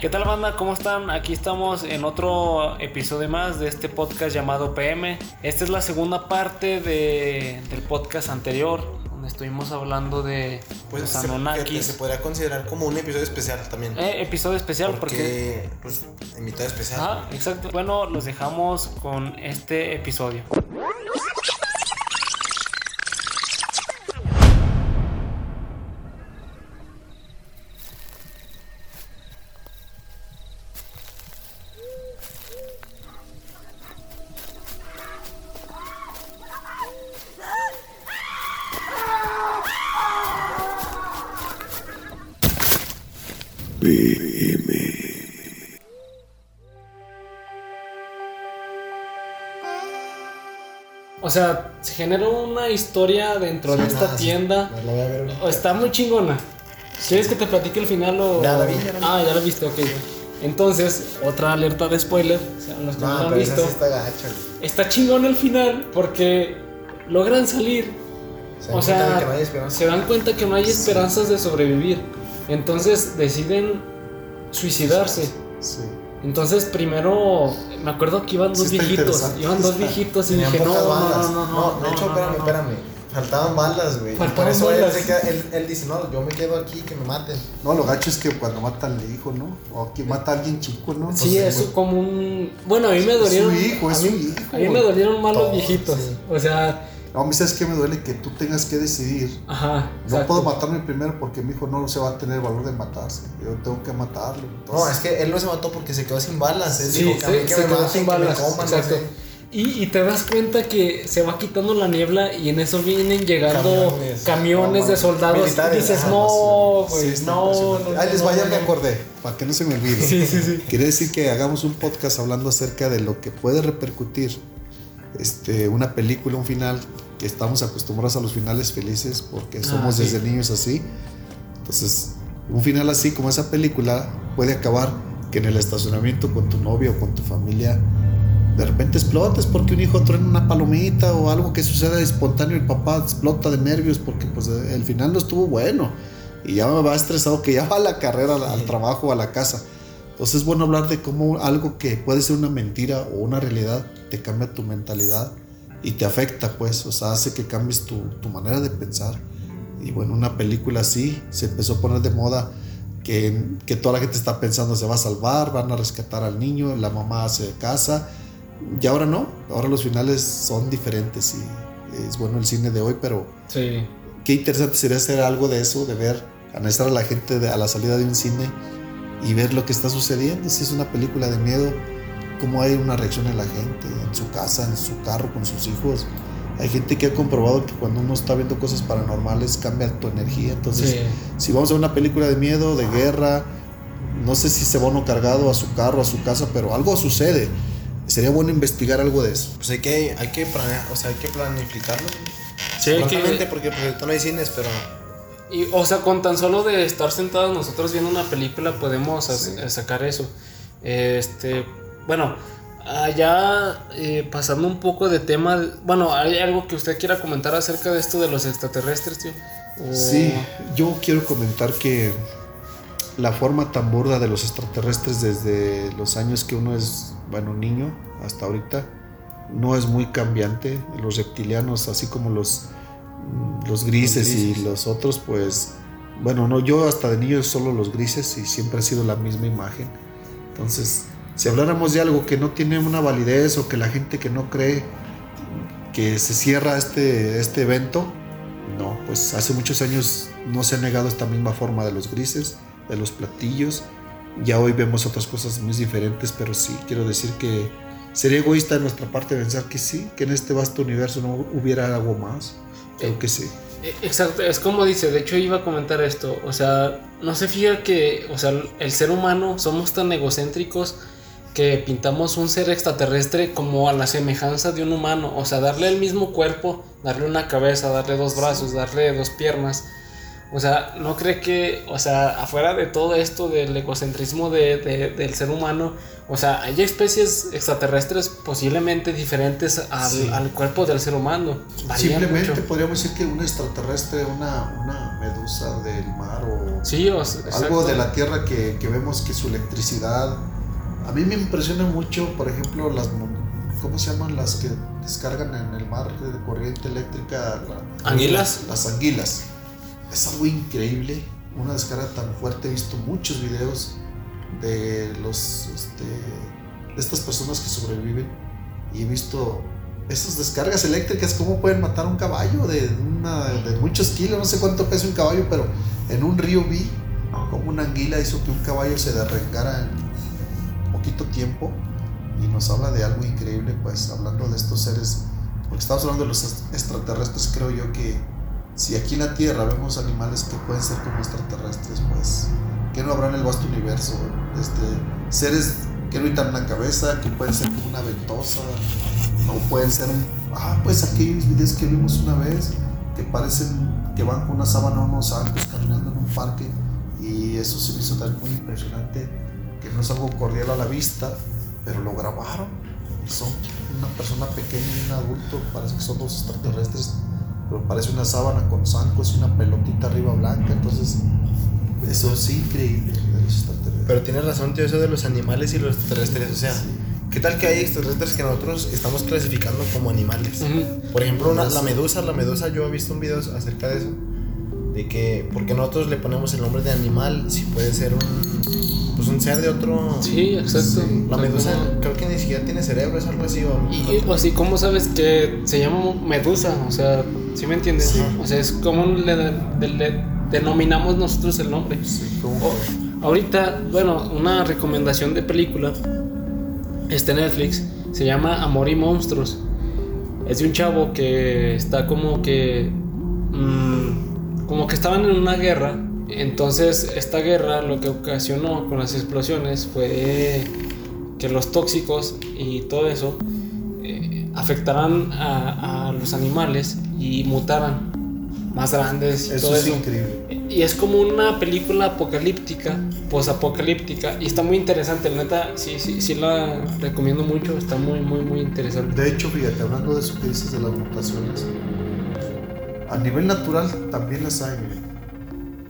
¿Qué tal banda? ¿Cómo están? Aquí estamos en otro episodio más de este podcast llamado PM. Esta es la segunda parte de, del podcast anterior, donde estuvimos hablando de Pues los se, Anunnakis. fíjate, se podría considerar como un episodio especial también. Eh, episodio especial porque... porque, pues, invitado especial. Ah, exacto. Bueno, los dejamos con este episodio. O sea, se generó una historia dentro de esta nada, tienda. Voy a ver Está muy chingona. ¿Quieres que te platique el final o.? Ya la vi, ya la vi. Ah, ya la viste, ok. Entonces, otra alerta de spoiler. O sea, los que no, No, lo han visto. está. Está chingón el final porque logran salir. Se O sea, no se dan cuenta que no hay esperanzas de sobrevivir. Entonces deciden suicidarse. Sí. Entonces primero me acuerdo que iban dos viejitos, iban dos viejitos y dije, no, no, no, no, no, de hecho, no, espérame, no, no. espérame. Faltaban balas, güey. Por eso él, balas. se queda- él, él dice, no, yo me quedo aquí, que me maten. No, lo gacho es que cuando mata al hijo, ¿no? O que mata a alguien chico, ¿no? Sí, Entonces, es como un bueno, a mí me dolieron su hijo, es a mí, su hijo, a mí me dolieron más los viejitos. sí. O sea, No, a mí sabes que me duele que tú tengas que decidir. ajá, No puedo matarme primero porque mi hijo no se va a tener el valor de matarse. Yo tengo que matarlo. No, Entonces, es que él no se mató porque se quedó sin balas. Él Sí, dijo que a mí se, que se me quedó maten, sin que me balas. coman, no exacto. sé. Y, y te das cuenta que se va quitando la niebla y en eso vienen llegando camiones, Camiones. de soldados Militares, y dices, no, sí, güey, no, no, no, Ahí les no, vaya, no, me no". acordé, para que no se me olvide. Sí, sí, sí. Quiere decir que hagamos un podcast hablando acerca de lo que puede repercutir este, una película, un final, que estamos acostumbrados a los finales felices porque somos Ah, sí. desde niños así. Entonces, un final así como esa película puede acabar que en el estacionamiento con tu novio o con tu familia de repente explotes porque un hijo truena una palomita o algo que suceda espontáneo el papá explota de nervios porque pues el final no estuvo bueno y ya va estresado que ya va a la carrera al trabajo a la casa entonces es bueno hablar de cómo algo que puede ser una mentira o una realidad te cambia tu mentalidad y te afecta pues o sea hace que cambies tu, tu manera de pensar y bueno una película así se empezó a poner de moda que, que toda la gente está pensando se va a salvar van a rescatar al niño la mamá hace casa y ahora no, ahora los finales son diferentes y es bueno el cine de hoy, pero Sí. qué interesante sería hacer algo de eso, de ver, analizar a la gente de- a la salida de un cine y ver lo que está sucediendo. Si es una película de miedo, cómo hay una reacción en la gente, en su casa, en su carro, con sus hijos. Hay gente que ha comprobado que cuando uno está viendo cosas paranormales cambia tu energía. Entonces, Sí. si vamos a una película de miedo, de guerra, no sé si se va uno cargado a su carro, a su casa, pero algo sucede. Sería bueno investigar algo de eso. Pues hay que, hay que planear, o sea, hay que planificarlo. Sí, hay que- porque pues, no hay cines, pero Y, o sea, con tan solo de estar sentados nosotros viendo una película podemos Sí. eh, sacar eso. Este, bueno, allá eh, pasando un poco de tema, bueno, ¿hay algo que usted quiera comentar acerca de esto de los extraterrestres, tío? O- Sí, yo quiero comentar que la forma tan burda de los extraterrestres desde los años que uno es, bueno, niño hasta ahorita, no es muy cambiante. Los reptilianos, así como los, los grises, Los grises. y los otros, pues, bueno, no, yo hasta de niño solo los grises y siempre ha sido la misma imagen. Entonces, si habláramos de algo que no tiene una validez o que la gente que no cree que se cierra este, este evento, no, pues hace muchos años no se ha negado esta misma forma de los grises, de los platillos. Ya hoy vemos otras cosas muy diferentes, pero sí, quiero decir que sería egoísta de nuestra parte pensar que sí, que en este vasto universo no hubiera algo más. Creo que sí. Eh, Exacto, es como dice, de hecho iba a comentar esto, o sea, no se fija que, o sea, el ser humano somos tan egocéntricos que pintamos un ser extraterrestre como a la semejanza de un humano, o sea, darle el mismo cuerpo, darle una cabeza, darle dos brazos, darle dos piernas, O sea, ¿no cree que, o sea, afuera de todo esto del egocentrismo de, de- del ser humano, o sea, hay especies extraterrestres posiblemente diferentes al, Sí. al cuerpo del ser humano? Simplemente mucho. podríamos decir que un extraterrestre, una, una medusa del mar o Sí, o sea, algo de la Tierra que, que vemos que su electricidad. A mí me impresiona mucho, por ejemplo, las. ¿Cómo se llaman las que descargan en el mar de corriente eléctrica? La- ¿Anguilas? Las anguilas. Es algo increíble. Una descarga tan fuerte. He visto muchos videos de los este, de estas personas que sobreviven y he visto esas descargas eléctricas cómo pueden matar a un caballo de, de muchos kilos no sé cuánto pesa un caballo pero en un río vi como una anguila hizo que un caballo se derrengara en poquito tiempo y nos habla de algo increíble pues hablando de estos seres porque estamos hablando de los est- extraterrestres creo yo que si aquí en la Tierra vemos animales que pueden ser como extraterrestres pues que no habrá en el vasto universo este, seres que no habitan una cabeza, que pueden ser como una ventosa, o pueden ser un, ah, pues aquellos videos que vimos una vez, que parecen que van con una sábana unos caminando en un parque, y eso se me hizo también muy impresionante, que no es algo cordial a la vista, pero lo grabaron, son una persona pequeña y un adulto, parece que son dos extraterrestres, pero parece una sábana con zancos y una pelotita arriba blanca, entonces eso es increíble de los extraterrestres. Pero tienes razón, tío, eso de los animales y los extraterrestres. O sea, Sí. ¿qué tal que hay extraterrestres que nosotros estamos clasificando como animales? Por ejemplo, una- la medusa, la medusa, yo he visto un video acerca de eso. De que, porque nosotros le ponemos el nombre de animal si puede ser un, pues un ser de otro. Sí, exacto. Sí. La medusa creo que ni siquiera tiene cerebro, es algo así. O, Y, o así, ¿cómo sabes que se llama medusa? O sea, ¿sí me entiendes? Sí. O sea, es como le, de- le denominamos nosotros el nombre. Sí, Oh, ahorita, bueno, una recomendación de película está en Netflix, se llama Amor y Monstruos. Es de un chavo que está como que. mm, como que estaban en una guerra. Entonces, esta guerra lo que ocasionó con las explosiones fue que los tóxicos y todo eso eh, afectaran a, a los animales y mutaran más grandes y eso todo es eso. increíble. Y es como una película apocalíptica, posapocalíptica, y está muy interesante, la neta, sí, sí, sí la recomiendo mucho, está muy, muy, muy interesante. De hecho, fíjate, hablando de eso que dices de las mutaciones, a nivel natural también las hay.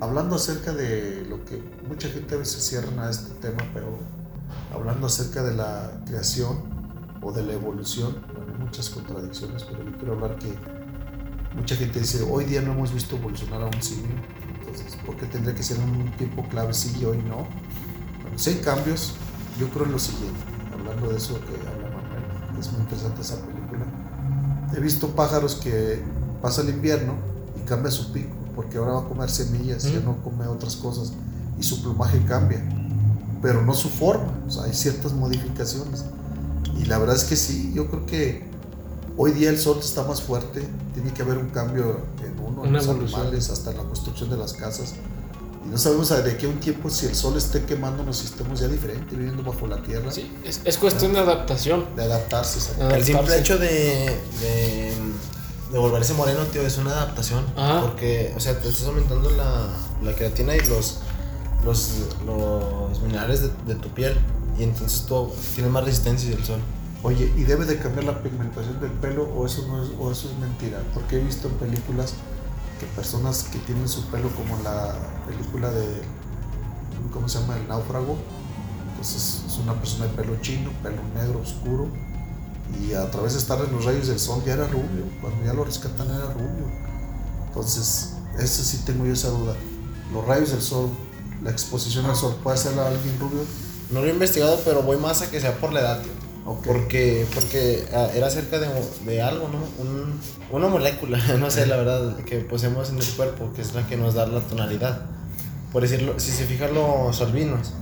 Hablando acerca de lo que mucha gente a veces cierran a este tema, pero hablando acerca de la creación o de la evolución, bueno, muchas contradicciones, pero yo quiero hablar que mucha gente dice, hoy día no hemos visto evolucionar a un simio, entonces, ¿por qué tendría que ser un tiempo clave sí y hoy no? Bueno, si hay cambios, yo creo en lo siguiente, hablando de eso que habla Manuel, que es muy interesante esa película. He visto pájaros que pasa el invierno y cambia su pico, porque ahora va a comer semillas, ya Mm. no come otras cosas, y su plumaje cambia, pero no su forma, o sea, hay ciertas modificaciones. Y la verdad es que sí, yo creo que hoy día el sol está más fuerte, tiene que haber un cambio en uno, en Una los evolución. animales, hasta en la construcción de las casas. Y no sabemos de qué un tiempo si el sol esté quemándonos y estemos ya diferente, viviendo bajo la tierra, Sí, es, es cuestión de adaptación. de adaptarse. El simple hecho de, de, de volverse moreno, tío, es una adaptación. Ajá. Porque, o sea, te estás aumentando la, la creatina y los, los, los minerales de, de tu piel. Y entonces tú tienes más resistencia del sol. Oye, ¿y debe de cambiar la pigmentación del pelo o eso, no es, o eso es mentira? Porque he visto en películas que personas que tienen su pelo como en la película de, ¿cómo se llama? El náufrago. Entonces es una persona de pelo chino, pelo negro, oscuro. Y a través de estar en los rayos del sol ya era rubio. Cuando ya lo rescatan era rubio. Entonces, eso sí tengo yo esa duda. Los rayos del sol, la exposición al sol, ¿puede hacer a alguien rubio? No lo he investigado, pero voy más a que sea por la edad, tío. Ok. Porque, porque ah, era acerca de, de algo, ¿no? Un- una molécula, no sé, la verdad, que poseemos en el cuerpo, que es la que nos da la tonalidad. Por decirlo, si se fijan los albinos,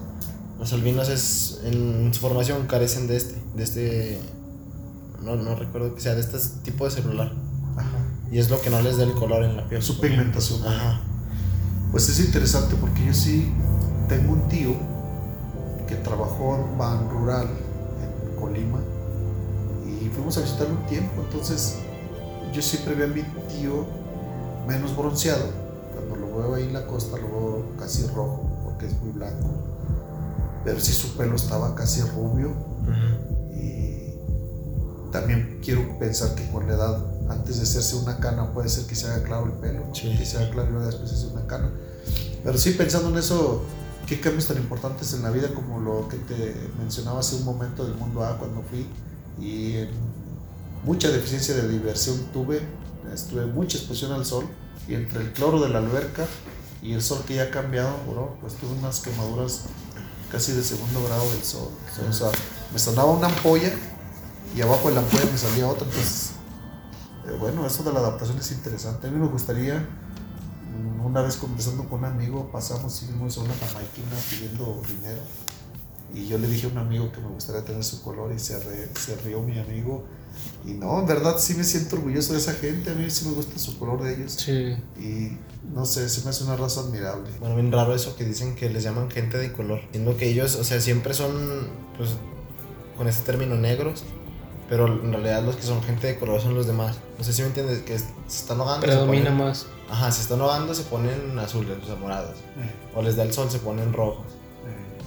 los albinos es, en su formación carecen de este, de este, no, no recuerdo que sea, de este tipo de celular. Ajá. Y es lo que no les da el color en la piel. Su pigmentación. Ajá. Pues es interesante porque yo sí tengo un tío que trabajó en Ban Rural en Colima y fuimos a visitarlo un tiempo. Entonces yo siempre vi a mi tío menos bronceado, Cuando lo veo ahí en la costa lo veo casi rojo, porque es muy blanco. Pero sí su pelo estaba casi rubio. También quiero pensar que con la edad, antes de hacerse una cana, puede ser que se haga claro el pelo, Sí. que se haga claro y luego después se hace una cana. Pero sí pensando en eso, qué cambios tan importantes en la vida como lo que te mencionaba hace un momento del mundo A cuando fui y mucha deficiencia de diversión tuve, estuve mucha exposición al sol y entre el cloro de la alberca y el sol que ya ha cambiado, bro, pues tuve unas quemaduras casi de segundo grado del sol. O sea, me sonaba una ampolla y abajo de la ampolla me salía otra. Entonces, eh, bueno, eso de la adaptación es interesante. A mí me gustaría, mm, una vez conversando con un amigo, pasamos y fuimos a una jamaiquina pidiendo dinero. Y yo le dije a un amigo que me gustaría tener su color y se, re- se rió mi amigo. Y no, en verdad sí me siento orgulloso de esa gente. A mí sí me gusta su color de ellos. Sí. Y no sé, se me hace una raza admirable. Bueno, bien raro eso que dicen que les llaman gente de color. Siendo que ellos, o sea, siempre son, pues, con este término negros. Pero en realidad los que son gente de color son los demás. No sé si me entiendes, que se están ahogando. Predomina ponen- más. Ajá, se están ahogando, se ponen azules, o sea, morados. O les da el sol, se ponen rojos.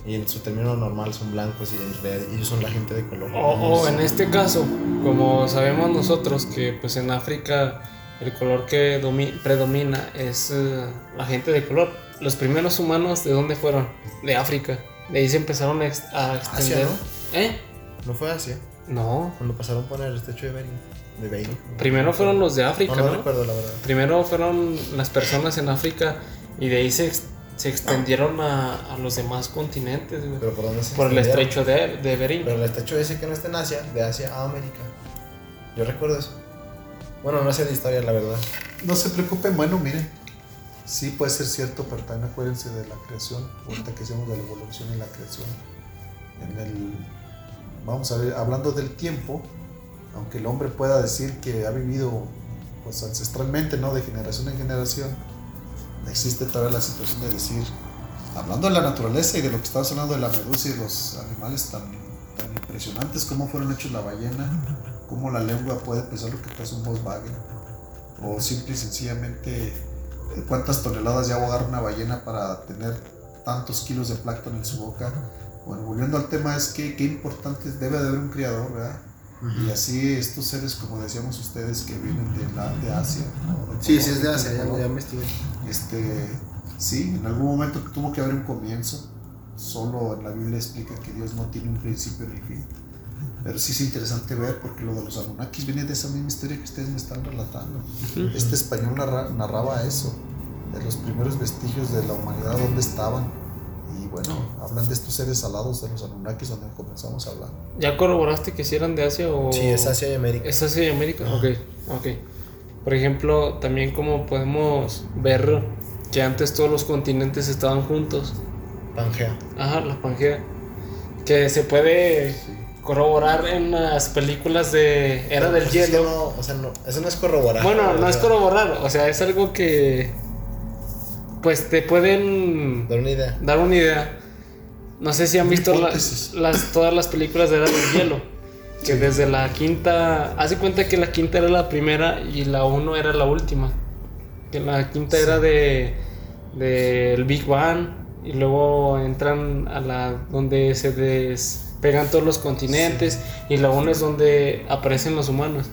Y en su término normal son blancos y en realidad ellos son la gente de color. O, o en este caso, como sabemos nosotros que pues en África el color que domi- predomina es eh, la gente de color. Los primeros humanos, ¿de dónde fueron? De África. De ahí se empezaron a, ex- a extender. ¿no? ¿Eh? No fue así. No. Cuando pasaron por el estrecho de Bering. De Bering. Primero fueron los de África, No, no ¿no? recuerdo la verdad. Primero fueron las personas en África y de ahí se, ex- se extendieron a, a los demás continentes, güey. Pero por dónde se Por el estrecho de, de Bering. Pero el estrecho ese que no está en Asia, de Asia a América. Yo recuerdo eso. Bueno, no sé de historia, la verdad. No se preocupen, bueno, miren. Sí puede ser cierto, pero también acuérdense de la creación. Ahorita que hacemos de la evolución y la creación. En el, vamos a ver, hablando del tiempo, aunque el hombre pueda decir que ha vivido pues ancestralmente, ¿no? De generación en generación, existe todavía la situación de decir, hablando de la naturaleza y de lo que estamos hablando de la medusa y los animales tan, tan impresionantes, cómo fueron hechos la ballena, cómo la lengua puede pesar lo que pesa un Volkswagen, o simple y sencillamente eh, cuántas toneladas ya ahogar una ballena para tener tantos kilos de plancton en su boca. Bueno, volviendo al tema, es que qué importante debe de haber un criador, ¿verdad? Y así estos seres, como decíamos ustedes, que vienen de, la, de Asia. ¿no? Sí, sí es de Asia, ya, ya investigué. este, sí, en algún momento tuvo que haber un comienzo. Solo en la Biblia explica que Dios no tiene un principio ni fin. Pero sí es interesante ver porque lo de los Anunnakis viene de esa misma historia que ustedes me están relatando. Este español narra- narraba eso, de los primeros vestigios de la humanidad, dónde estaban. Bueno, hablan de estos seres alados de los Anunnakis donde comenzamos a hablar. ¿Ya corroboraste que si eran de Asia o...? Sí, es Asia y América. ¿Es Asia y América? Ok, ok. Por ejemplo, también como podemos ver que antes todos los continentes estaban juntos. Pangea. Ajá, la Pangea. Que se puede corroborar en las películas de Era del Pues es Hielo. no, o sea, no, eso no es corroborar. Bueno, no o es sea, corroborar, o sea, es algo que pues te pueden Dar una idea. dar una idea. No sé si han visto la- las, todas las películas de Era del Hielo. Que desde la quinta. Hace cuenta que la quinta era la primera y la uno era la última. Que la quinta era de. del Big Bang. Y luego entran a la. donde se despegan todos los continentes. Y la uno es donde aparecen los humanos.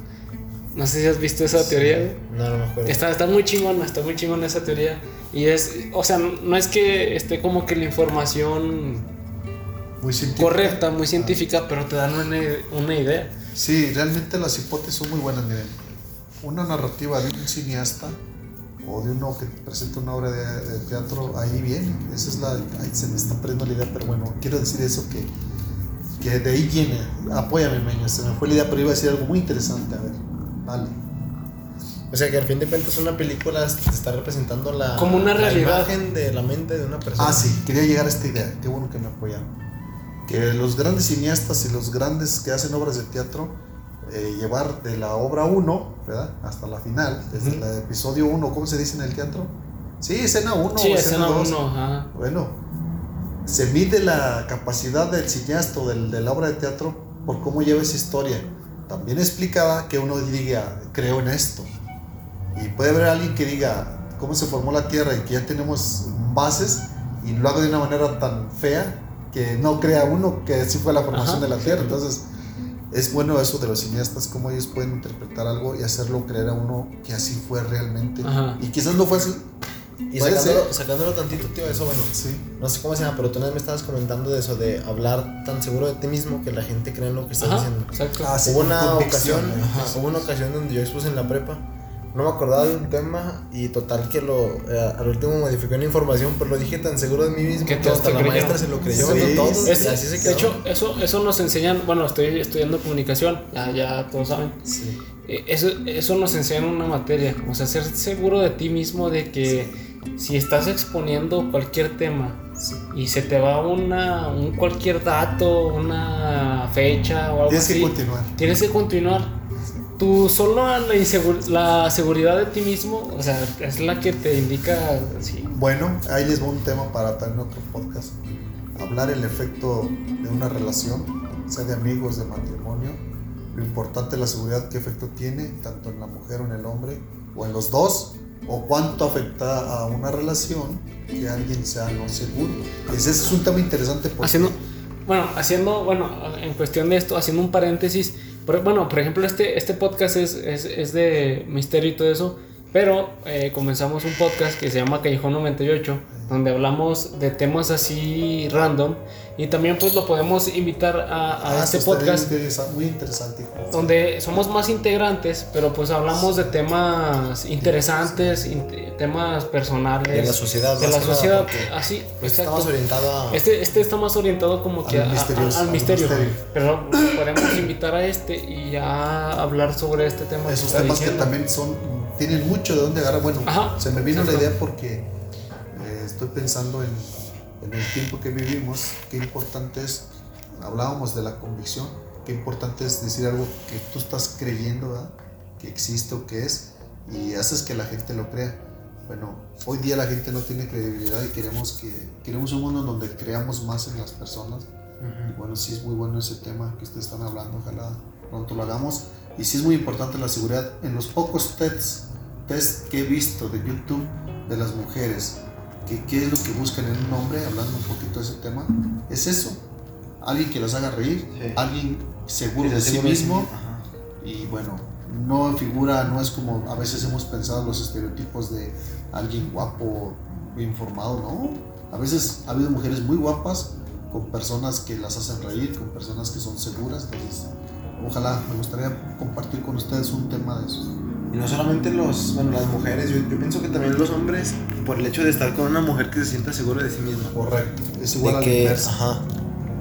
No sé si has visto esa teoría. güey. No, no me acuerdo. Está, está muy chingona, está muy chingona esa teoría. Y es, o sea, no es que esté como que la información Muy correcta, muy científica, pero te dan una, una idea. Sí, realmente las hipótesis son muy buenas. Miren, una narrativa de un cineasta o de uno que presenta una obra de, de teatro, ahí viene. Esa es la. Ahí se me está perdiendo la idea, pero bueno, quiero decir eso que, que de ahí viene. Apóyame, Meño, se me fue la idea, pero iba a decir algo muy interesante. A ver, dale. O sea, que al fin de cuentas una película te está representando la, Como una la realidad. imagen de la mente de una persona. Ah, sí, quería llegar a esta idea. Qué bueno que me apoyaron. Que los grandes cineastas y los grandes que hacen obras de teatro, eh, llevar de la obra 1, ¿verdad? Hasta la final, desde Ujú. el episodio 1, ¿cómo se dice en el teatro? Sí, escena 1 sí, o escena escena 2. 1, ajá. Bueno, se mide la capacidad del cineasta o del, de la obra de teatro por cómo lleva esa historia. También explicaba que uno diga, creo en esto. Y puede haber alguien que diga, cómo se formó la Tierra y que ya tenemos bases y lo hago de una manera tan fea que no crea uno que así fue la formación Ajá. de la Tierra. Entonces, es bueno eso de los cineastas, cómo ellos pueden interpretar algo y hacerlo creer a uno que así fue realmente. Ajá. Y quizás no fue así. Y Puede sacándolo, ser. sacándolo tantito, tío, eso bueno. Sí. No sé cómo se llama, pero tú una vez me estabas comentando de eso, de hablar tan seguro de ti mismo que la gente cree en lo que estás Ajá, diciendo. exacto. Ah, sí, hubo una ocasión, ajá. hubo una ocasión donde yo expuse en la prepa. No me acordaba de un tema y total que lo eh, al último modificé una información, pero lo dije tan seguro de mí mismo Que que, hasta la creyeron. maestra se lo creyó, Sí, ¿no? todos, Es- y así se de hecho, eso, eso nos enseñan, bueno, estoy estudiando comunicación, ya, ya todos saben. Sí. Eh, Eso, eso nos enseña en una materia, o sea, ser seguro de ti mismo de que si estás exponiendo cualquier tema y se te va una, un cualquier dato, una fecha o algo Tienes que así, continuar. tienes que continuar. Tú solo la, insegu- la seguridad de ti mismo, o sea, es la que te indica, sí, Bueno, ahí les va un tema para también otro podcast. Hablar el efecto de una relación, sea de amigos, de matrimonio, lo importante es la seguridad, qué efecto tiene, tanto en la mujer o en el hombre, o en los dos, o cuánto afecta a una relación que alguien sea no seguro. Ese es un tema interesante porque haciendo bueno haciendo bueno en cuestión de esto haciendo un paréntesis por- bueno por ejemplo este este podcast es, es, es de misterio y todo eso pero eh, comenzamos un podcast que se llama Callejón 98 donde hablamos de temas así random y también pues lo podemos invitar a, a Ah, este está podcast bien interesa- muy interesante. hijo. donde somos más integrantes pero pues hablamos de temas interesantes int- temas personales De la sociedad, de más la que nada, sociedad así Pues exacto. estamos orientados a... Este, este está más orientado como que Al a- a- misterioso, al al misterio. misterio. Pero podemos invitar a este y ya hablar sobre este tema. Esos está temas que diciendo. también son, tienen mucho de dónde agarrar. Bueno, Ajá, se me vino la idea porque eh, estoy pensando en, en el tiempo que vivimos, qué importante es, hablábamos de la convicción, qué importante es decir algo que tú estás creyendo, ¿verdad? que existe o que es, y haces que la gente lo crea. Bueno, hoy día la gente no tiene credibilidad y queremos que queremos un mundo donde creamos más en las personas. Y bueno, sí es muy bueno ese tema que ustedes están hablando, ojalá pronto lo hagamos. Y sí es muy importante la seguridad. En los pocos tests, test que he visto de YouTube de las mujeres, que qué es lo que buscan en un hombre, hablando un poquito de ese tema, es eso. Alguien que los haga reír, Sí. alguien seguro de sí seguro de sí mismo. Y bueno, no figura, no es como a veces hemos pensado los estereotipos de alguien guapo, bien formado, no. A veces ha habido mujeres muy guapas con personas que las hacen reír, con personas que son seguras. Entonces, ojalá me gustaría compartir con ustedes un tema de esos. Y no solamente los, bueno, las mujeres, yo, yo pienso que también los hombres, por el hecho de estar con una mujer que se sienta seguro de sí misma. Correcto. Es igual de a que, ajá.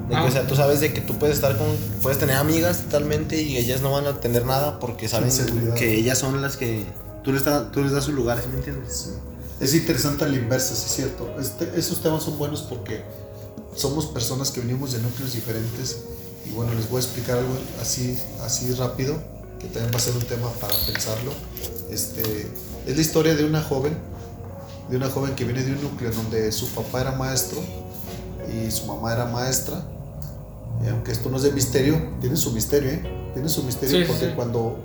De que, Ah. o sea, tú sabes de que tú puedes estar con, puedes tener amigas totalmente y ellas no van a tener nada porque saben que ellas son las que tú les, da- tú les das su lugar, ¿sí me entiendes? Sí. Es interesante a la inversa, sí es cierto. Este- esos temas son buenos porque somos personas que venimos de núcleos diferentes y bueno, les voy a explicar algo así, así rápido, que también va a ser un tema para pensarlo. Este, es la historia de una joven, de una joven que viene de un núcleo donde su papá era maestro y su mamá era maestra. Y aunque esto no es de misterio, tiene su misterio, ¿eh? Tiene su misterio Sí, porque sí. cuando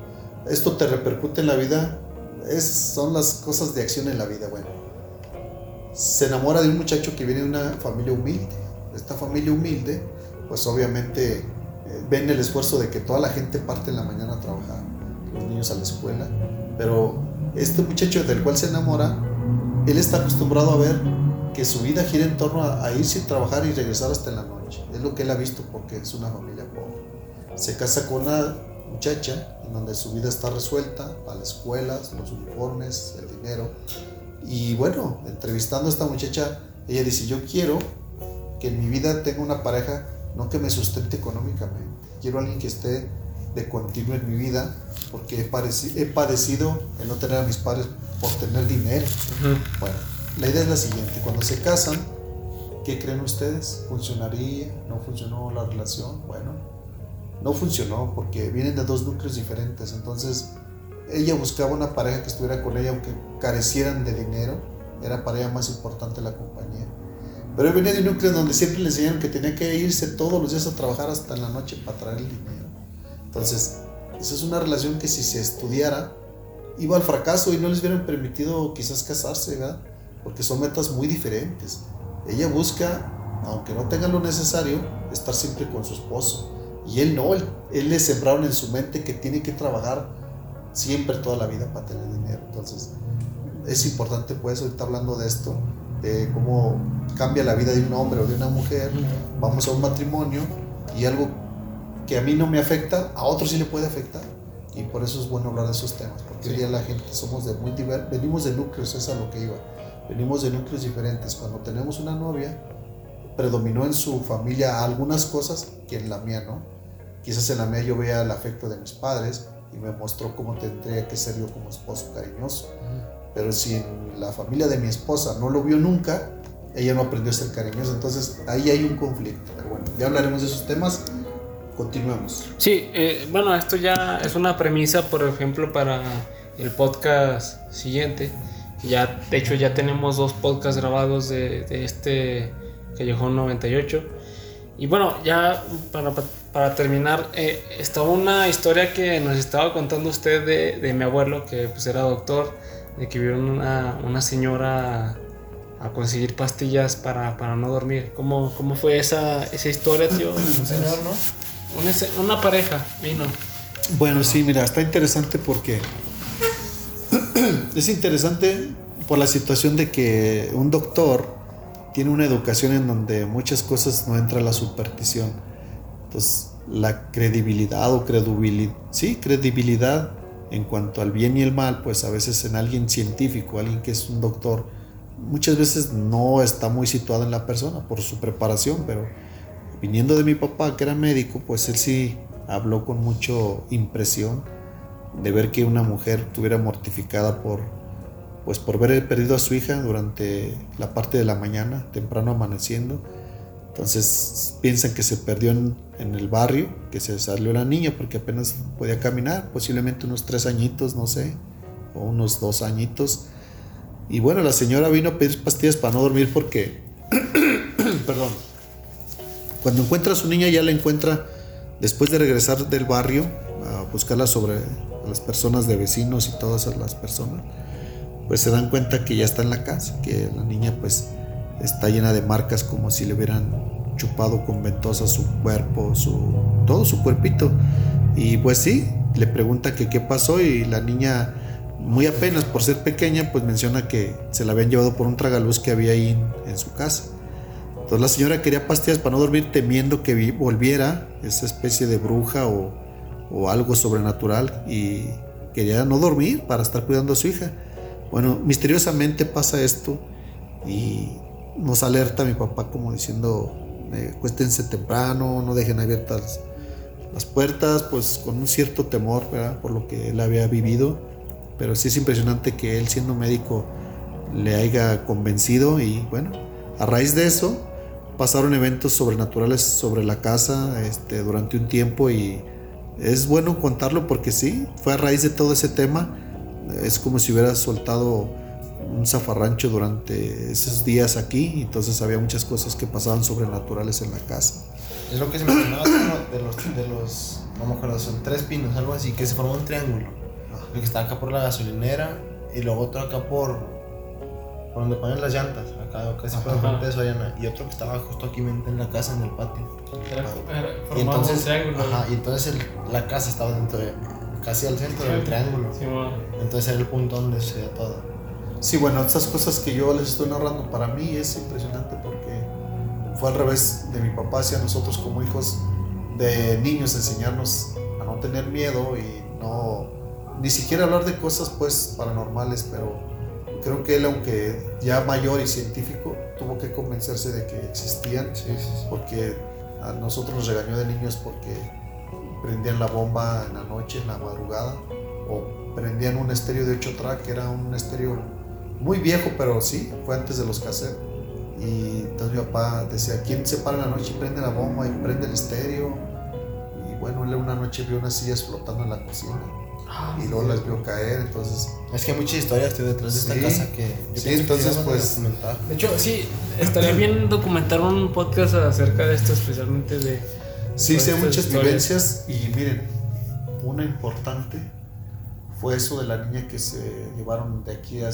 esto te repercute en la vida, es, son las cosas de acción en la vida, bueno. Se enamora de un muchacho que viene de una familia humilde. Esta familia humilde, pues obviamente ven el esfuerzo de que toda la gente parte en la mañana a trabajar, los niños a la escuela. Pero este muchacho del cual se enamora, él está acostumbrado a ver que su vida gira en torno a, irse a trabajar y regresar hasta en la noche. Es lo que él ha visto porque es una familia pobre. Se casa con una muchacha en donde su vida está resuelta, a la escuela, los uniformes, el dinero. Y bueno, entrevistando a esta muchacha, ella dice, yo quiero que en mi vida tenga una pareja, no que me sustente económicamente. Quiero alguien que esté de continuo en mi vida, porque he, padecido el no tener a mis padres por tener dinero. Bueno, la idea es la siguiente, cuando se casan, ¿qué creen ustedes? ¿Funcionaría? ¿No funcionó la relación? Bueno, no funcionó porque vienen de dos núcleos diferentes, entonces ella buscaba una pareja que estuviera con ella aunque carecieran de dinero, era para ella más importante la compañía. Pero él venía de un núcleo donde siempre le enseñaron que tenía que irse todos los días a trabajar hasta en la noche para traer el dinero. Entonces, esa es una relación que si se estudiara, iba al fracaso y no les hubieran permitido quizás casarse, ¿verdad? Porque son metas muy diferentes. Ella busca, aunque no tenga lo necesario, estar siempre con su esposo. Y él no, él, él le sembraron en su mente que tiene que trabajar siempre toda la vida para tener dinero. Entonces, es importante, pues, ahorita hablando de esto, de cómo cambia la vida de un hombre o de una mujer, vamos a un matrimonio y algo que a mí no me afecta, a otro sí le puede afectar. Y por eso es bueno hablar de esos temas, porque hoy día la gente somos de muy diversos, venimos de núcleos, es a lo que iba, venimos de núcleos diferentes. Cuando tenemos una novia, predominó en su familia algunas cosas que en la mía no. Quizás en la mía yo vea el afecto de mis padres y me mostró cómo tendría que ser yo como esposo cariñoso. Pero si la familia de mi esposa no lo vio nunca, ella no aprendió a ser cariñosa. Entonces ahí hay un conflicto. Pero bueno, ya hablaremos de esos temas. Continuemos. Sí, eh, bueno, esto ya es una premisa, por ejemplo, para el podcast siguiente. Ya, de hecho, ya tenemos dos podcasts grabados de, de este Callejón 98. Y bueno, ya para, para terminar, eh, estaba una historia que nos estaba contando usted de, de mi abuelo, que pues era doctor, de que vieron una, una señora a conseguir pastillas para, para no dormir. ¿Cómo, cómo fue esa, esa historia, tío? Un señor, ¿no? Una, una pareja vino. Bueno, sí, mira, está interesante porque es interesante por la situación de que un doctor tiene una educación en donde muchas cosas no entra la superstición. Entonces, la credibilidad o credibilidad, sí, credibilidad en cuanto al bien y el mal, pues a veces en alguien científico, alguien que es un doctor, muchas veces no está muy situado en la persona por su preparación, pero viniendo de mi papá que era médico, pues él sí habló con mucha impresión de ver que una mujer estuviera mortificada por pues por haber perdido a su hija durante la parte de la mañana, temprano amaneciendo. Entonces piensan que se perdió en, el barrio, que se salió la niña porque apenas podía caminar, posiblemente unos tres añitos, no sé, o unos dos añitos. Y bueno, la señora vino a pedir pastillas para no dormir porque, perdón, cuando encuentra a su niña ya la encuentra después de regresar del barrio a buscarla sobre las personas de vecinos y todas las personas pues se dan cuenta que ya está en la casa, que la niña pues está llena de marcas como si le hubieran chupado con ventosa su cuerpo, su, todo su cuerpito. Y pues sí, le pregunta que qué pasó y la niña muy apenas por ser pequeña pues menciona que se la habían llevado por un tragaluz que había ahí en, su casa. Entonces la señora quería pastillas para no dormir temiendo que volviera esa especie de bruja o, o algo sobrenatural y quería no dormir para estar cuidando a su hija. Bueno, misteriosamente pasa esto y nos alerta mi papá como diciendo, eh, cuéstense temprano, no dejen abiertas las puertas, pues con un cierto temor, ¿verdad? Por lo que él había vivido. Pero sí es impresionante que él siendo médico le haya convencido y bueno, a raíz de eso pasaron eventos sobrenaturales sobre la casa este, durante un tiempo y es bueno contarlo porque sí, fue a raíz de todo ese tema es como si hubiera soltado un zafarrancho durante esos días aquí, entonces había muchas cosas que pasaban sobrenaturales en la casa. Es lo que se mencionaba de los, de los, no me acuerdo, son tres pinos, algo así, que se formó un triángulo. El que está acá por la gasolinera y luego otro acá por, por donde ponen las llantas, acá casi por frente de Soriana, y otro que estaba justo aquí en la casa, en el patio. Era, era, Y entonces, un triángulo. ajá, y entonces el- la casa estaba dentro de, casi al centro del triángulo. Sí, bueno. Entonces era el punto donde se todo. Sí, bueno, estas cosas que yo les estoy narrando para mí es impresionante porque fue al revés de mi papá hacia nosotros como hijos de niños, enseñarnos a no tener miedo y no, ni siquiera hablar de cosas pues paranormales, pero creo que él, aunque ya mayor y científico, tuvo que convencerse de que existían, Sí, sí, sí. porque a nosotros nos regañó de niños porque prendían la bomba en la noche, en la madrugada, o prendían un estéreo de 8 track, que era un estéreo muy viejo, pero sí, fue antes de los cassettes. Y entonces mi papá decía, ¿quién se para en la noche y prende la bomba y prende el estéreo? Y bueno, él una noche vio unas sillas flotando en la cocina Ah, y luego las vio caer, entonces... Es que hay muchas historias estoy detrás de esta Sí. casa que yo Sí, entonces, que pues, documentar. De hecho, sí, estaría bien documentar un podcast acerca de esto, especialmente de. Sí, sí, estas muchas historias. vivencias y miren, una importante fue eso de la niña que se llevaron de aquí a...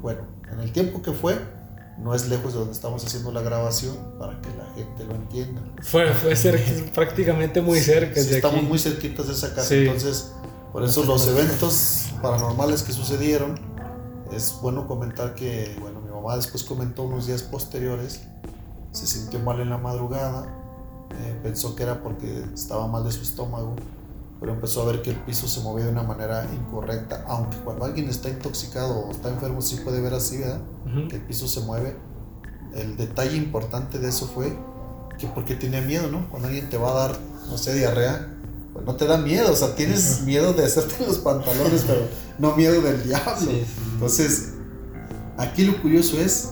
Bueno, en el tiempo que fue, no es lejos de donde estamos haciendo la grabación para que la gente lo entienda. Fue, fue cerca, prácticamente muy cerca. Sí, de estamos aquí. muy cerquitas de esa casa, Sí. entonces por eso los eventos paranormales que sucedieron, es bueno comentar que, bueno, mi mamá después comentó unos días posteriores, se sintió mal en la madrugada, eh, pensó que era porque estaba mal de su estómago, pero empezó a ver que el piso se movía de una manera incorrecta, aunque cuando alguien está intoxicado o está enfermo sí puede ver así, ¿verdad? Ujú. que el piso se mueve. El detalle importante de eso fue que porque tenía miedo, ¿no? Cuando alguien te va a dar, no sé, diarrea, pues no te da miedo, o sea, tienes miedo de hacerte los pantalones, pero no miedo del diablo. Sí, sí. Entonces, aquí lo curioso es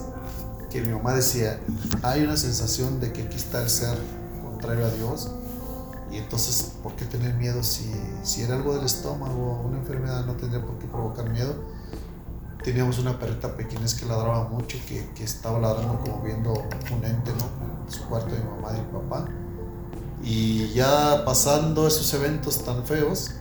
que mi mamá decía, hay una sensación de que aquí está el ser contrario a Dios. Y entonces, ¿por qué tener miedo si, si era algo del estómago, una enfermedad no tendría por qué provocar miedo? Teníamos una perrita pequeña que ladraba mucho, que, que estaba ladrando como viendo un ente, ¿no? En su cuarto de mamá y papá. Y ya pasando esos eventos tan feos,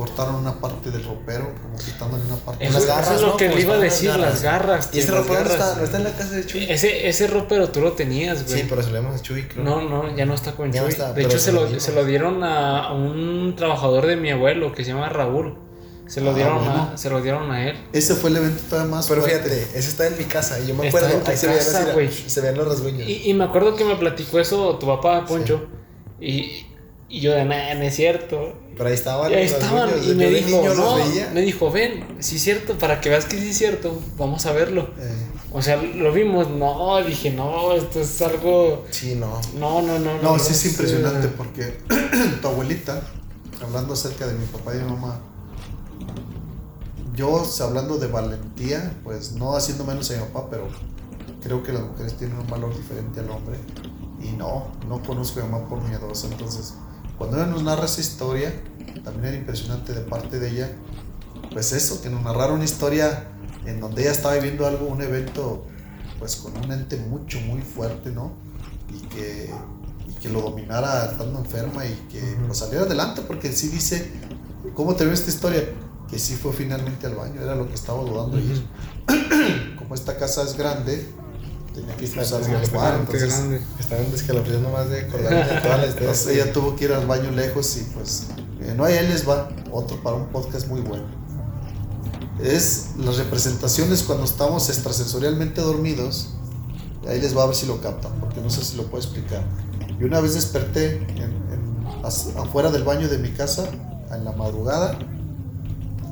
cortaron una parte del ropero, como quitándole una parte. Eso, Las eso garras, es lo ¿no? que le iba a las decir, garras. las garras. Y tío, ese las ropero no garras. está, no está en la casa de Chuy. Ese, ese ropero tú lo tenías, güey. Sí, pero se lo dimos a Chuy, creo. No, no, ya no está con Ya no Chuy. está, de hecho, se lo se lo dieron a, a un trabajador de mi abuelo que se llama Raúl. Se lo, Ah, dieron, bueno. a, se lo dieron a él. Ese fue el evento todavía más Pero fuerte. fíjate, ese está en mi casa y yo me acuerdo, ahí se veían, así, se veían los rasguños. Y, y me acuerdo que me platicó eso tu papá, Poncho. Y, y yo de nada, no es cierto. Pero ahí estaban Y ahí estaban. Y me dijo, no, veía. me dijo, ven, sí es cierto, para que veas que sí es cierto, vamos a verlo. Eh, O sea, lo vimos, no, dije, no, esto es algo. sí, no. No, no, no. No, sí es impresionante porque tu abuelita, hablando acerca de mi papá y mi mamá, yo hablando de valentía, pues no haciendo menos a mi papá, pero creo que las mujeres tienen un valor diferente al hombre. Y no, no conozco a mi mamá por miedosa. Entonces, cuando ella nos narra esa historia, también era impresionante de parte de ella, pues eso, que nos narrara una historia en donde ella estaba viviendo algo, un evento, pues con un ente mucho, muy fuerte, ¿no? Y que, y que lo dominara estando enferma y que Ujú. pues, saliera adelante, porque sí dice, ¿cómo terminó esta historia? Que sí fue finalmente al baño, era lo que estaba dudando Ujú. ir. Como esta casa es grande, tenía que un bastante lugar, Bastante entonces grande. Estaban descalabrando más de acordarme de toda la historia. entonces ella tuvo que ir al baño lejos y pues eh, no, ahí les va otro para un podcast muy bueno. Es las representaciones cuando estamos extrasensorialmente dormidos. Ahí les va a ver si lo captan, porque no sé si lo puedo explicar. Y una vez desperté en- en- afuera del baño de mi casa, en la madrugada,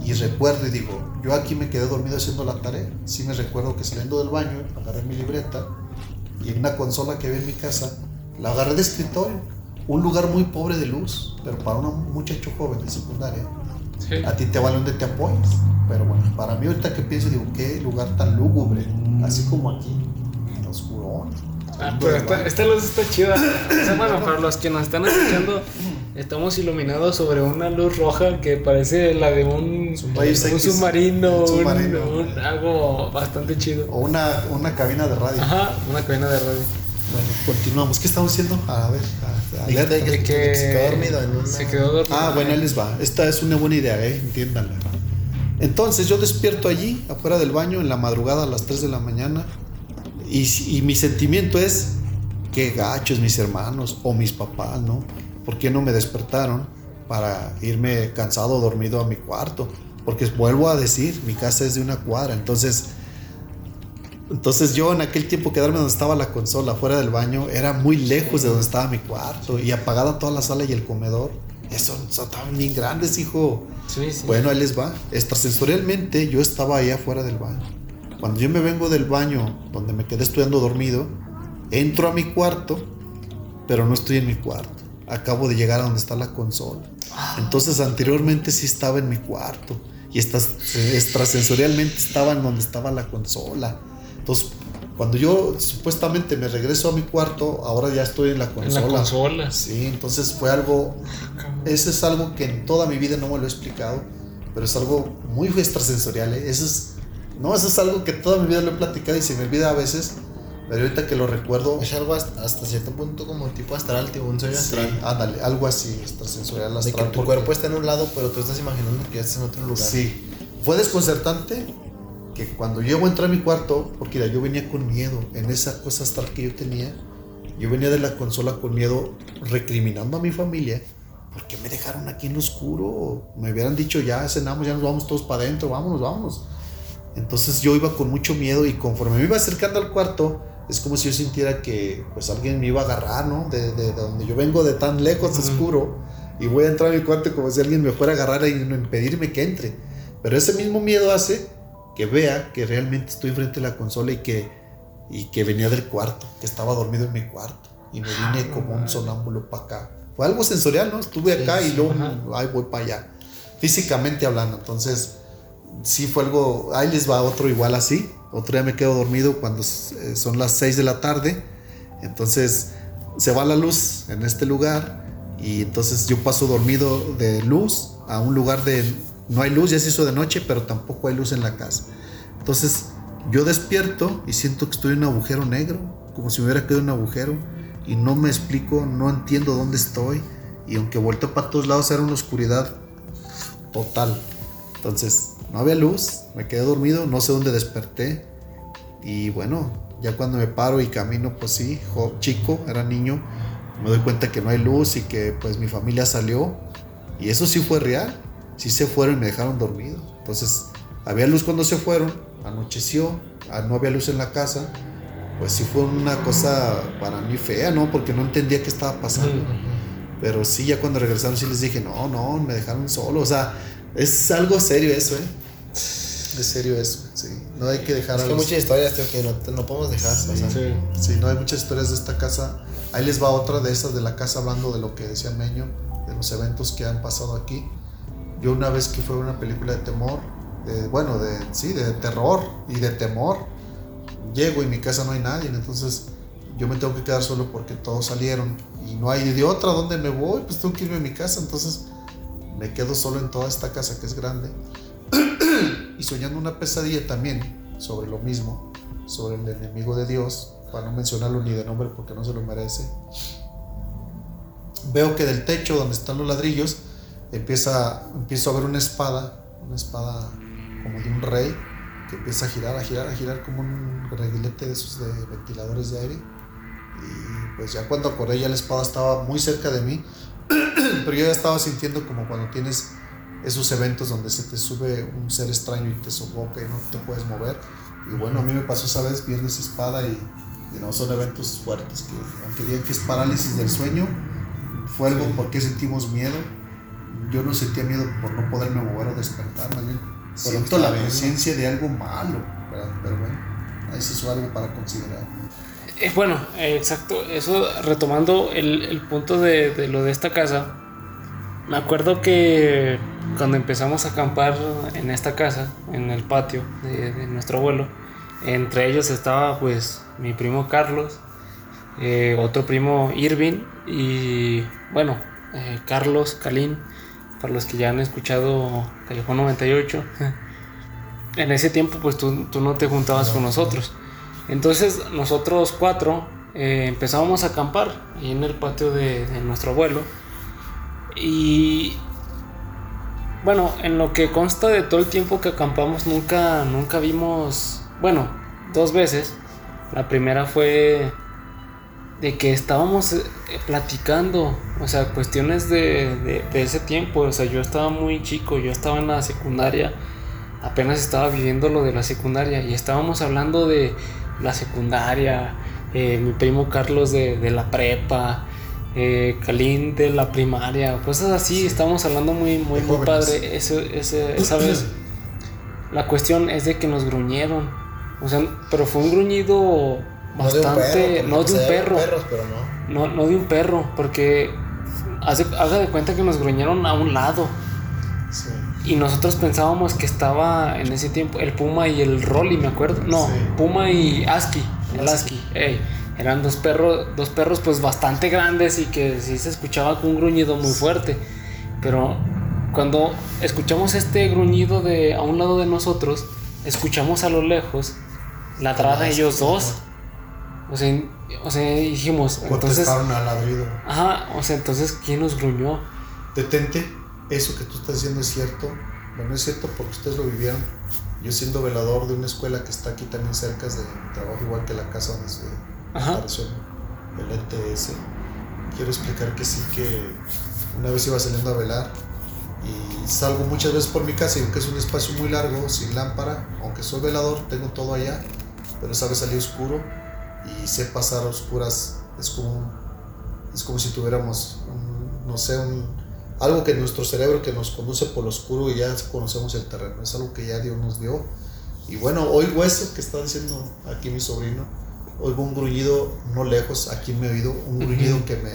y recuerdo y digo, yo aquí me quedé dormido haciendo la tarea. Sí me recuerdo que saliendo del baño, agarré mi libreta y en una consola que había en mi casa, la agarré de escritorio. Un lugar muy pobre de luz, pero para un muchacho joven de secundaria, Sí. a ti te vale donde te apoyes. Pero bueno, para mí ahorita que pienso, digo, qué lugar tan lúgubre, así como aquí, oscurón. Ah, pero esta, esta luz está chida. O sea, bueno, para los que nos están escuchando, estamos iluminados sobre una luz roja que parece la de un, Rayos un X. submarino, Un un- submarino. un- algo bastante chido. O una, una cabina de radio. Ajá, una cadena de radio. Bueno, continuamos. ¿Qué estamos haciendo? A ver, a- a que, que se quedó dormido en una... Se quedó dormido. Ah, bueno, ahí les va. Esta es una buena idea, ¿eh? Entiéndanla. Entonces yo despierto allí, afuera del baño, en la madrugada a las 3 de la mañana. Y, y mi sentimiento es, qué gachos mis hermanos o mis papás, ¿no? ¿Por qué no me despertaron para irme cansado, dormido a mi cuarto? Porque vuelvo a decir, mi casa es de una cuadra. Entonces, entonces yo en aquel tiempo quedarme donde estaba la consola, fuera del baño, era muy lejos de donde estaba mi cuarto y apagada toda la sala y el comedor. Eso, eso estaban bien grandes, hijo. Sí, sí. Bueno, ahí les va. Extrasensorialmente yo estaba ahí afuera del baño. Cuando yo me vengo del baño, donde me quedé estudiando dormido, entro a mi cuarto, pero no estoy en mi cuarto. Acabo de llegar a donde está la consola. Entonces anteriormente sí estaba en mi cuarto. Y estas, extrasensorialmente estaba en donde estaba la consola. Entonces, cuando yo supuestamente me regreso a mi cuarto, ahora ya estoy en la en consola. la consola. Sí, entonces fue algo eso es algo que en toda mi vida no me lo he explicado, pero es algo muy extrasensorial. ¿eh? Eso es, no, eso es algo que toda mi vida lo he platicado y se me olvida a veces, Pero ahorita que lo recuerdo, Es algo hasta, hasta cierto punto como tipo astral, tipo un sueño sí, astral. ándale, algo así, extrasensorial De que astral. tu porque- cuerpo está en un lado, pero tú estás imaginando que ya estás en otro lugar. Sí, fue desconcertante que cuando yo entré a mi cuarto, porque mira, yo venía con miedo en esa cosa astral que yo tenía, yo venía de la consola con miedo recriminando a mi familia, ¿por qué me dejaron aquí en lo oscuro? Me hubieran dicho ya cenamos, ya nos vamos todos para adentro, vámonos, vámonos. Entonces yo iba con mucho miedo y conforme me iba acercando al cuarto, es como si yo sintiera que pues alguien me iba a agarrar, ¿no? De, de- de donde yo vengo, de tan lejos, Ujú. oscuro, y voy a entrar a mi cuarto como si alguien me fuera a agarrar y no impedirme que entre. Pero ese mismo miedo hace que vea que realmente estoy frente a la consola y que, y que venía del cuarto, que estaba dormido en mi cuarto. Y me vine Ah, como no un sonámbulo para acá. Fue algo sensorial, ¿no? Estuve Sí, acá y luego ajá. ahí voy para allá. Físicamente hablando. Entonces, sí fue algo. Ahí les va otro igual así. Otro día me quedo dormido cuando eh, son las 6 de la tarde. Entonces, se va la luz en este lugar. Y entonces yo paso dormido de luz a un lugar de. No hay luz, ya se hizo de noche, pero tampoco hay luz en la casa. Entonces, yo despierto y siento que estoy en un agujero negro, como si me hubiera quedado en un agujero. Y no me explico, no entiendo dónde estoy. Y aunque volteo para todos lados, era una oscuridad total. Entonces, no había luz, me quedé dormido, no sé dónde desperté. Y bueno, ya cuando me paro y camino, pues sí, jo- chico, era niño, me doy cuenta que no hay luz y que pues mi familia salió. Y eso sí fue real. Sí se fueron y me dejaron dormido. Entonces, había luz cuando se fueron, anocheció, ah, no había luz en la casa. Pues sí fue una cosa para mí fea, ¿no? Porque no entendía qué estaba pasando. Pero sí, ya cuando regresaron, sí les dije, no, no, me dejaron solo. O sea, es algo serio eso, ¿eh? Es serio eso, sí. No hay que dejar Es a que los- muchas historias, tío, que no, te- no podemos dejar Sí. pasar. Sí. Sí, no hay muchas historias de esta casa. Ahí les va otra de estas de la casa hablando de lo que decía Meño, de los eventos que han pasado aquí. Yo una vez que fue una película de temor, de, bueno, de, sí, de terror y de temor, llego y en mi casa no hay nadie, entonces yo me tengo que quedar solo porque todos salieron y no hay de otra donde me voy, pues tengo que irme a mi casa, entonces me quedo solo en toda esta casa que es grande y soñando una pesadilla también sobre lo mismo, sobre el enemigo de Dios, para no mencionarlo ni de nombre porque no se lo merece. Veo que del techo donde están los ladrillos empieza, empiezo a ver una espada, una espada como de un rey, que empieza a girar, a girar, a girar como un reguilete de esos ventiladores de aire. Y pues ya cuando acordé ya la espada estaba muy cerca de mí, pero yo ya estaba sintiendo como cuando tienes esos eventos donde se te sube un ser extraño y te sofoca y no te puedes mover. Y bueno, a mí me pasó esa vez viendo esa espada y, y no son eventos fuertes, que aunque digan que es parálisis del sueño, fue algo por qué sentimos miedo. Yo no sentía miedo por no poderme mover o despertar, más bien siento la conciencia de algo malo, ¿verdad? pero bueno, eso es algo para considerar. Eh, bueno, eh, exacto. Eso retomando el, el punto de, de lo de esta casa. Me acuerdo que cuando empezamos a acampar en esta casa, en el patio de, de nuestro abuelo, entre ellos estaba pues mi primo Carlos, eh, otro primo Irving y bueno, eh, Carlos Calín, para los que ya han escuchado Callejón 98. En ese tiempo pues tú, tú no te juntabas con nosotros. Entonces nosotros cuatro eh, empezábamos a acampar en el patio de, nuestro abuelo. Y bueno, en lo que consta de todo el tiempo que acampamos, nunca, nunca vimos, bueno, dos veces. La primera fue de que estábamos eh, platicando, o sea, cuestiones de, de ese tiempo. O sea, yo estaba muy chico, yo estaba en la secundaria, apenas estaba viviendo lo de la secundaria y estábamos hablando de la secundaria, eh, mi primo Carlos de, de la prepa, eh, Kalin de la primaria, cosas así, estábamos hablando muy, muy, De muy padre ese, ese- esa vez. La cuestión es de que nos gruñeron, o sea, pero fue un gruñido bastante, no de un perro, perros, no. no, no de un perro, porque hace- haga de cuenta que nos gruñeron a un lado. Sí. Y nosotros pensábamos que estaba en ese tiempo el Puma y el Rolly, me acuerdo. No, Sí. Puma y Aski. El. Aski. ey, eran dos perros, dos perros pues bastante grandes y que sí se escuchaba con un gruñido muy fuerte. Pero cuando escuchamos este gruñido de a un lado de nosotros, escuchamos a lo lejos ladrar a ellos dos. O sea, o sea dijimos, entonces... Contestaron al ladrido. Ajá, o sea, entonces, ¿quién nos gruñó? Detente, eso que tú estás diciendo es cierto. Bueno, es cierto porque ustedes lo vivieron. Yo siendo velador de una escuela que está aquí también cerca de mi trabajo, igual que la casa donde se apareció el ETS, quiero explicar que sí que una vez iba saliendo a velar y salgo muchas veces por mi casa y aunque es un espacio muy largo, sin lámpara, aunque soy velador, tengo todo allá, pero esa vez salí oscuro y sé pasar a oscuras, es como, es como si tuviéramos, un, no sé, un, algo que nuestro cerebro que nos conduce por lo oscuro y ya conocemos el terreno, es algo que ya Dios nos dio. Y bueno, oigo eso que está diciendo aquí mi sobrino, oigo un gruñido no lejos, aquí en mi oído, un gruñido Ujú. que, me,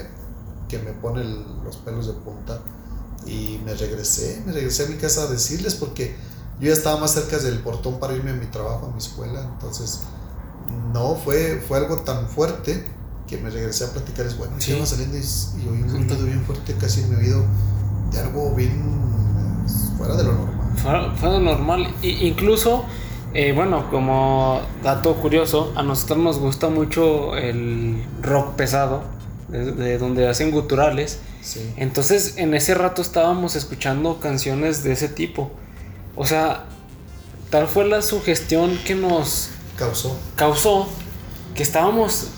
que me pone el- los pelos de punta. Y me regresé, me regresé a mi casa a decirles porque yo ya estaba más cerca del portón para irme a mi trabajo, a mi escuela. Entonces, no, fue, fue algo tan fuerte que me regresé a platicarles. Bueno, Sí. iba saliendo y, y oí un gruñido bien fuerte casi en mi oído de algo bien eh, fuera de lo normal. Fue, fue lo normal. Incluso, eh, bueno, como dato curioso, a nosotros nos gusta mucho el rock pesado, de, de donde hacen guturales. Sí. Entonces, en ese rato estábamos escuchando canciones de ese tipo. O sea, tal fue la sugestión que nos Causó. causó que estábamos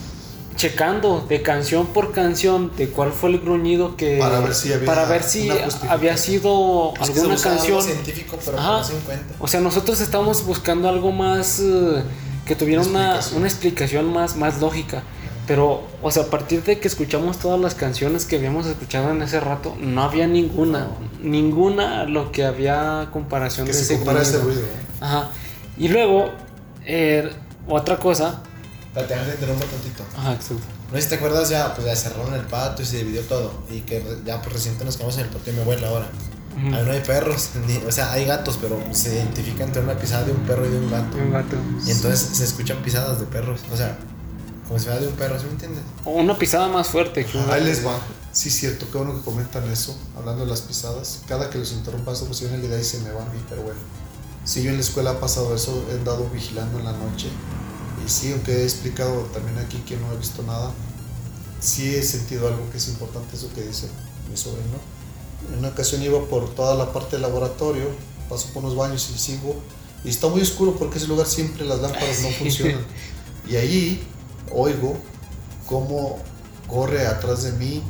checando de canción por canción de cuál fue el gruñido que Para ver si había para ver si había sido alguna busca algo canción científico, pero Ajá. no se encuentra. o sea nosotros estamos buscando algo más eh, que tuviera una, Explicación. una explicación más más lógica pero o sea a partir de que escuchamos todas las canciones que habíamos escuchado en ese rato no había ninguna ninguna lo que había comparación Que de se ese compara ese gruñido. ruido. ¿eh? ajá y luego eh, otra cosa Espérate, déjame interrumpir un tantito. ajá exacto No sé si te acuerdas ya, pues ya cerraron el patio y se dividió todo. Y que ya pues reciente nos quedamos en el patio de mi abuela ahora. Ujú. Ahí no hay perros, ni- o sea, hay gatos, pero se identifica entre una pisada de un perro y de un gato. Un gato. Y entonces se escuchan pisadas de perros. O sea, como si fuera de un perro, ¿sí me entiendes? O Una pisada más fuerte que un Ahí gato. les va. Sí, cierto, qué bueno que comentan eso, hablando de las pisadas. Cada que los interrumpa, eso pues viene la idea y se me va a mí, pero bueno. Sí, yo en la escuela ha pasado eso, he andado vigilando en la noche. Y sí, aunque he explicado también aquí que no he visto nada, sí he sentido algo que es importante, eso que dice mi sobrino. En una ocasión iba por toda la parte del laboratorio, paso por unos baños y sigo. Y está muy oscuro porque ese lugar siempre las lámparas no funcionan. Y allí oigo cómo corre atrás de mí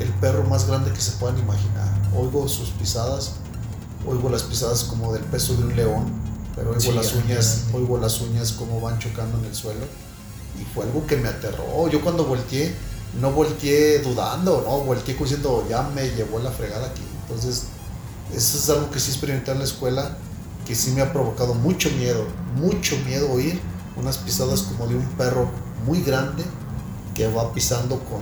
el perro más grande que se puedan imaginar. Oigo sus pisadas, oigo las pisadas como del peso de un león, pero oigo Sí, las uñas, grande. oigo las uñas como van chocando en el suelo. Y fue algo que me aterró. Yo cuando volteé, no volteé dudando, no, volteé diciendo, ya me llevó la fregada aquí. Entonces, eso es algo que sí experimenté en la escuela, que sí me ha provocado mucho miedo, mucho miedo oír unas pisadas como de un perro muy grande que va pisando con,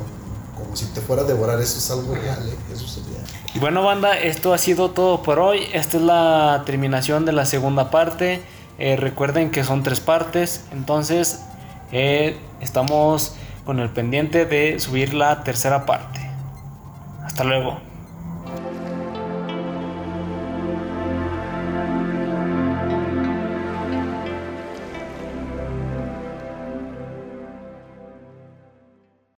como si te fuera a devorar. Eso es algo real, ¿eh? eso sería. Y bueno, banda, esto ha sido todo por hoy. Esta es la terminación de la segunda parte. Eh, recuerden que son tres partes. Entonces, eh, estamos con el pendiente de subir la tercera parte. Hasta luego.